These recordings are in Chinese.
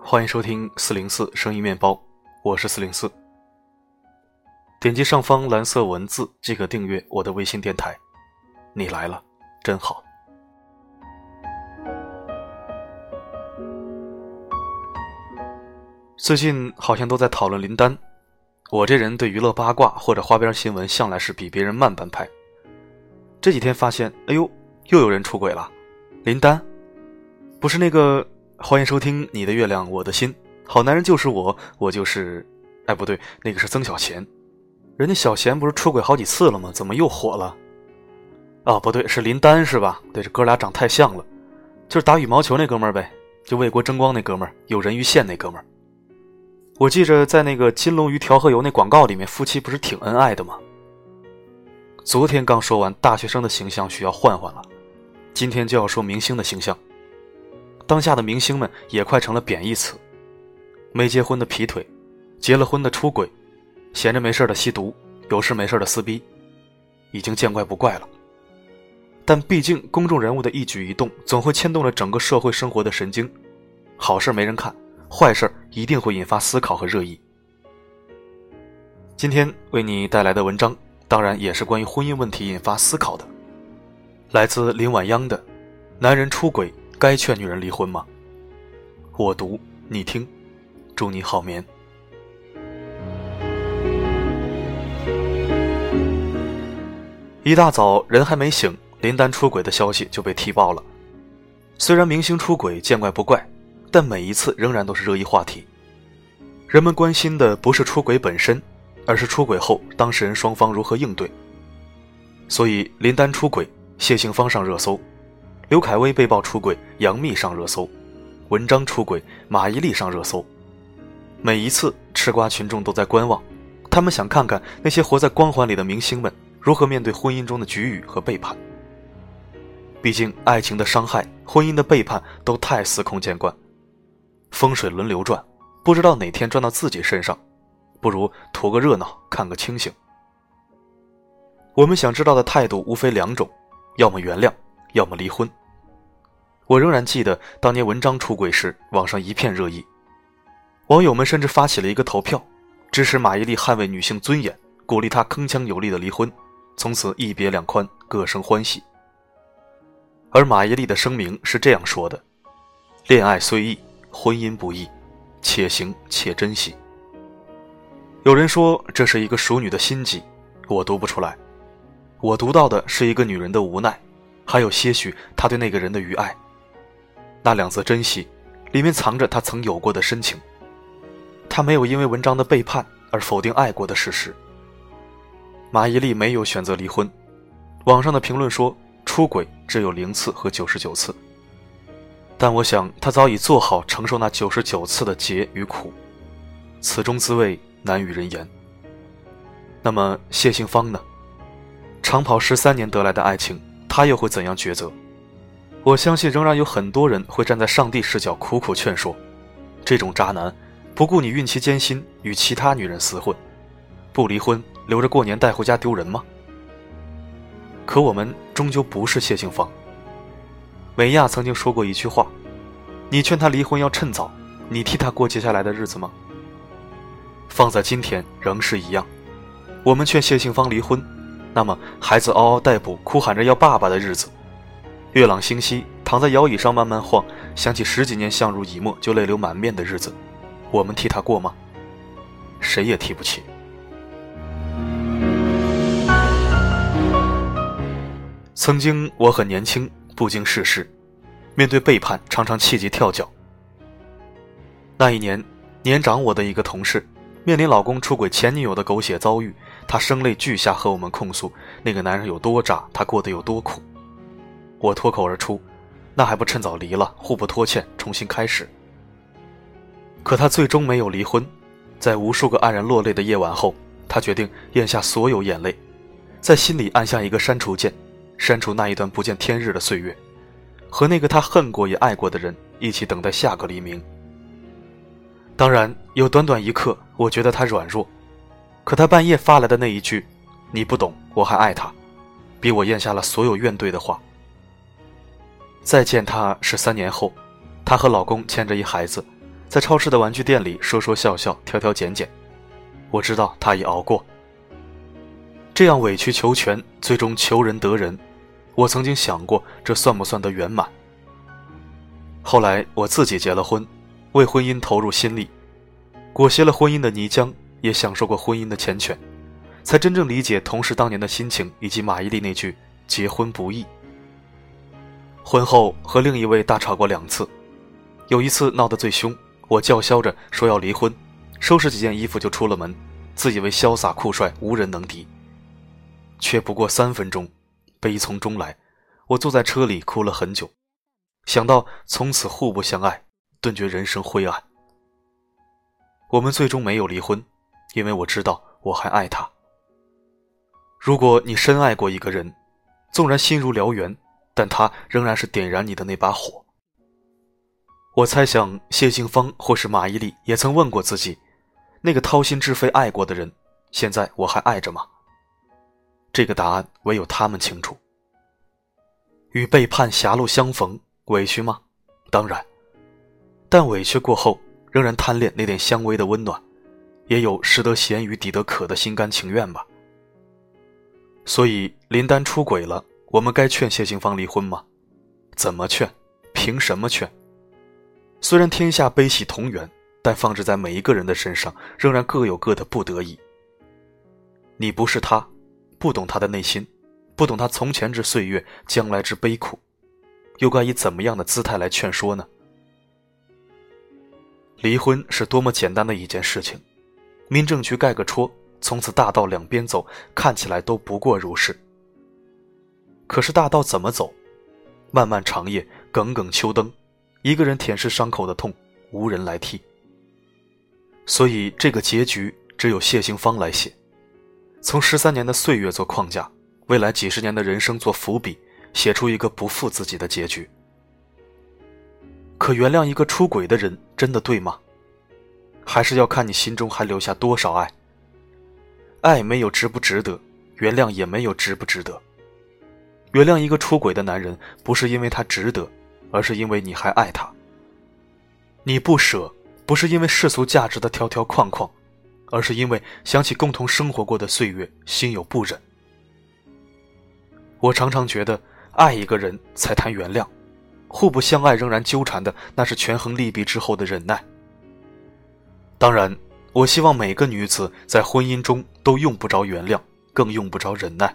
欢迎收听四零四声音面包，我是四零四。点击上方蓝色文字即可订阅我的微信电台。你来了，真好。最近好像都在讨论林丹。我这人对娱乐八卦或者花边新闻向来是比别人慢半拍。这几天发现，哎呦，又有人出轨了。林丹，不是那个。欢迎收听《你的月亮我的心》，好男人就是我，我就是……哎，不对，那个是曾小贤，人家小贤不是出轨好几次了吗？怎么又火了？哦，不对，是林丹是吧？对，这哥俩长太像了，就是打羽毛球那哥们儿呗，就为国争光那哥们儿，有人鱼线那哥们儿。我记着在那个金龙鱼调和油那广告里面，夫妻不是挺恩爱的吗？昨天刚说完大学生的形象需要换换了，今天就要说明星的形象。当下的明星们也快成了贬义词，没结婚的劈腿，结了婚的出轨，闲着没事的吸毒，有事没事的撕逼，已经见怪不怪了。但毕竟公众人物的一举一动总会牵动了整个社会生活的神经，好事没人看，坏事一定会引发思考和热议。今天为你带来的文章，当然也是关于婚姻问题引发思考的，来自林晚央的《男人出轨》。该劝女人离婚吗？我读你听，祝你好眠。一大早，人还没醒，林丹出轨的消息就被踢爆了。虽然明星出轨见怪不怪，但每一次仍然都是热议话题。人们关心的不是出轨本身，而是出轨后当事人双方如何应对。所以，林丹出轨，谢杏芳上热搜。刘恺威被曝出轨，杨幂上热搜；文章出轨，马伊琍上热搜。每一次，吃瓜群众都在观望，他们想看看那些活在光环里的明星们如何面对婚姻中的局域和背叛。毕竟，爱情的伤害、婚姻的背叛都太司空见惯，风水轮流转，不知道哪天转到自己身上，不如图个热闹，看个清醒。我们想知道的态度无非两种：要么原谅。要么离婚。我仍然记得当年文章出轨时，网上一片热议，网友们甚至发起了一个投票，支持马伊琍捍卫女性尊严，鼓励她铿锵有力的离婚，从此一别两宽，各生欢喜。而马伊琍的声明是这样说的：“恋爱虽易，婚姻不易，且行且珍惜。”有人说这是一个熟女的心机，我读不出来，我读到的是一个女人的无奈。还有些许她对那个人的余爱，那两字珍惜，里面藏着她曾有过的深情。他没有因为文章的背叛而否定爱过的事实。马伊琍没有选择离婚，网上的评论说出轨只有零次和九十九次，但我想他早已做好承受那九十九次的劫与苦，此中滋味难与人言。那么谢杏芳呢？长跑十三年得来的爱情。他又会怎样抉择？我相信仍然有很多人会站在上帝视角苦苦劝说：这种渣男，不顾你孕期艰辛与其他女人厮混，不离婚留着过年带回家丢人吗？可我们终究不是谢杏芳。美亚曾经说过一句话：“你劝他离婚要趁早，你替他过接下来的日子吗？”放在今天仍是一样，我们劝谢杏芳离婚。那么，孩子嗷嗷待哺、哭喊着要爸爸的日子，月朗星稀，躺在摇椅上慢慢晃，想起十几年相濡以沫就泪流满面的日子，我们替他过吗？谁也替不起。曾经我很年轻，不经世事，面对背叛常常气急跳脚。那一年，年长我的一个同事。面临老公出轨前女友的狗血遭遇，她声泪俱下和我们控诉那个男人有多渣，她过得有多苦。我脱口而出：“那还不趁早离了，互不拖欠，重新开始。”可她最终没有离婚，在无数个黯然落泪的夜晚后，她决定咽下所有眼泪，在心里按下一个删除键，删除那一段不见天日的岁月，和那个她恨过也爱过的人一起等待下个黎明。当然，有短短一刻，我觉得他软弱，可他半夜发来的那一句“你不懂，我还爱他”，比我咽下了所有怨怼的话再见他是三年后，她和老公牵着一孩子，在超市的玩具店里说说笑笑，挑挑拣拣。我知道她已熬过。这样委曲求全，最终求人得人，我曾经想过，这算不算得圆满？后来我自己结了婚，为婚姻投入心力，裹挟了婚姻的泥浆，也享受过婚姻的缱绻，才真正理解同事当年的心情，以及马伊琍那句“结婚不易”。婚后和另一位大吵过两次，有一次闹得最凶，我叫嚣着说要离婚，收拾几件衣服就出了门，自以为潇洒酷帅，无人能敌。却不过三分钟，悲从中来，我坐在车里哭了很久，想到从此互不相爱，顿觉人生灰暗。我们最终没有离婚，因为我知道我还爱他。如果你深爱过一个人，纵然心如燎原，但他仍然是点燃你的那把火。我猜想谢杏芳或是马伊琍也曾问过自己：那个掏心置肺爱过的人，现在我还爱着吗？这个答案唯有他们清楚。与背叛狭路相逢，委屈吗？当然，但委屈过后，仍然贪恋那点相偎的温暖，也有食得咸鱼抵得渴的心甘情愿吧。所以林丹出轨了，我们该劝谢杏芳离婚吗？怎么劝？凭什么劝？虽然天下悲喜同源，但放置在每一个人的身上，仍然各有各的不得已。你不是他。不懂他的内心，不懂他从前之岁月，将来之悲苦，又该以怎么样的姿态来劝说呢？离婚是多么简单的一件事情，民政局盖个戳，从此大道两边走，看起来都不过如是。可是大道怎么走？漫漫长夜，耿耿秋灯，一个人舔舐伤口的痛，无人来替。所以这个结局只有谢杏芳来写。从十三年的岁月做框架，未来几十年的人生做伏笔，写出一个不负自己的结局。可原谅一个出轨的人，真的对吗？还是要看你心中还留下多少爱。爱没有值不值得，原谅也没有值不值得。原谅一个出轨的男人，不是因为他值得，而是因为你还爱他。你不舍，不是因为世俗价值的条条框框。而是因为想起共同生活过的岁月，心有不忍。我常常觉得，爱一个人才谈原谅，互不相爱仍然纠缠的，那是权衡利弊之后的忍耐。当然，我希望每个女子在婚姻中都用不着原谅，更用不着忍耐。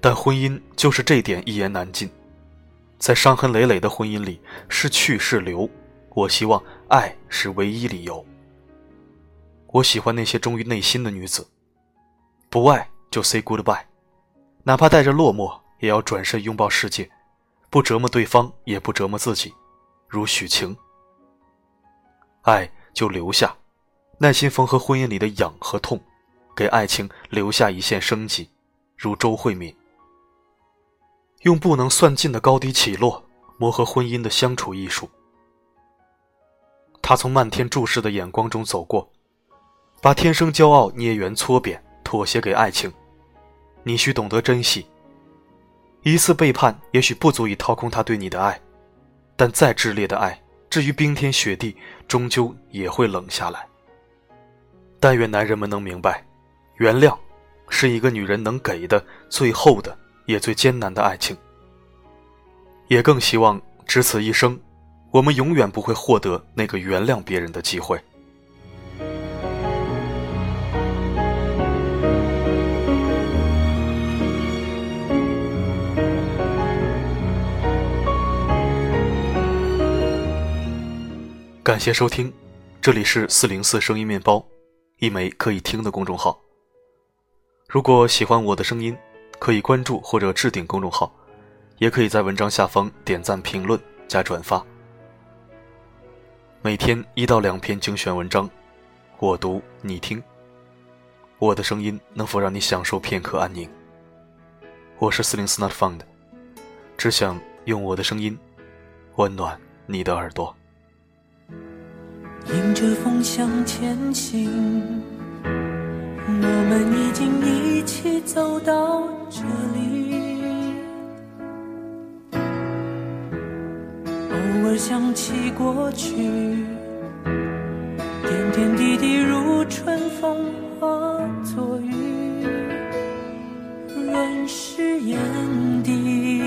但婚姻就是这点一言难尽，在伤痕累累的婚姻里，是去是留，我希望爱是唯一理由。我喜欢那些忠于内心的女子，不爱就 say goodbye，哪怕带着落寞，也要转身拥抱世界，不折磨对方，也不折磨自己，如许晴。爱就留下，耐心缝合婚姻里的痒和痛，给爱情留下一线生机，如周慧敏。用不能算尽的高低起落，磨合婚姻的相处艺术。他从漫天注视的眼光中走过。把天生骄傲捏圆搓扁，妥协给爱情，你需懂得珍惜。一次背叛也许不足以掏空他对你的爱，但再炽烈的爱，至于冰天雪地，终究也会冷下来。但愿男人们能明白，原谅，是一个女人能给的最后的也最艰难的爱情。也更希望，只此一生，我们永远不会获得那个原谅别人的机会。感谢收听，这里是四零四声音面包，一枚可以听的公众号。如果喜欢我的声音，可以关注或者置顶公众号，也可以在文章下方点赞、评论、加转发。每天一到两篇精选文章，我读你听。我的声音能否让你享受片刻安宁？我是四零四 Not Found，只想用我的声音温暖你的耳朵。迎着风向前行，我们已经一起走到这里。偶尔想起过去，点点滴滴如春风化作雨，润湿眼底。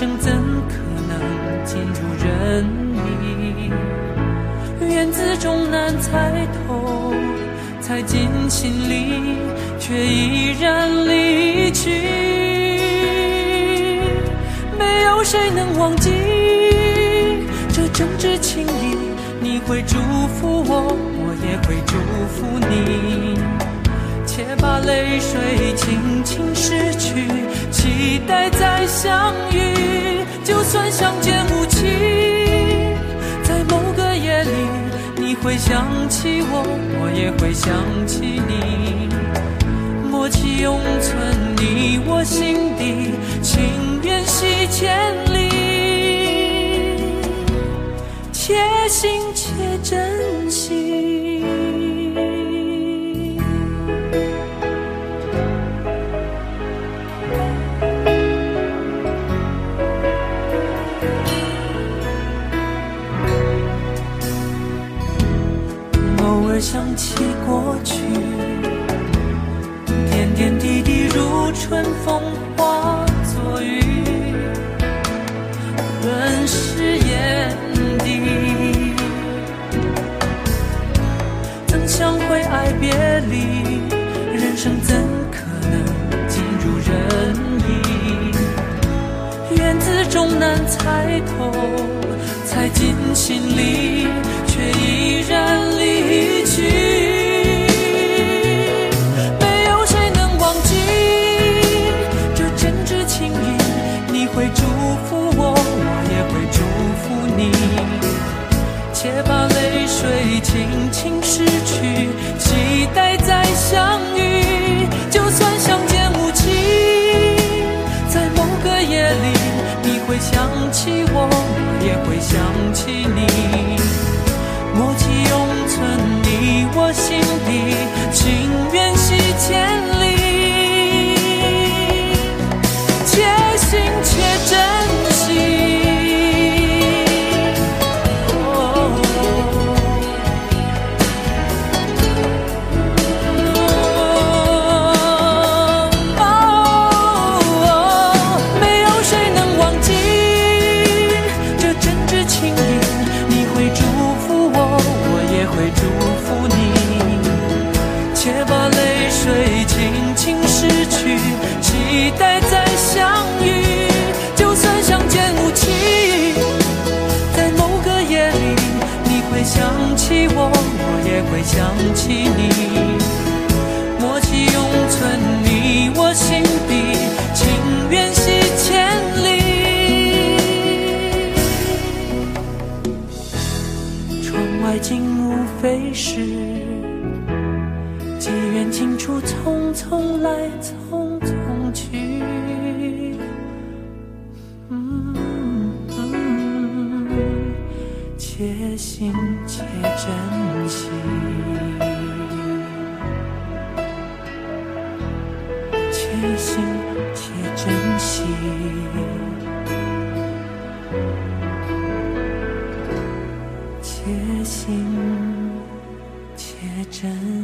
生怎可能尽如人意？缘字终难猜透，猜进心里，却依然离去。没有谁能忘记这真挚情谊，你会祝福我，我也会祝福你。且把泪水轻轻拭去，期待再相遇。就算相见无期，在某个夜里，你会想起我，我也会想起你。默契永存你我心底，情缘系千里，且行且珍想起过去，点点滴滴如春风化作雨，润湿眼底。怎想会爱别离？人生怎可能尽如人意？缘字终难猜透，猜进心里，会想起你。默契永存你我心底，情缘系千里。窗外景物非是几缘情处，匆匆来，走且行且珍惜。且行且珍惜，且行且珍惜。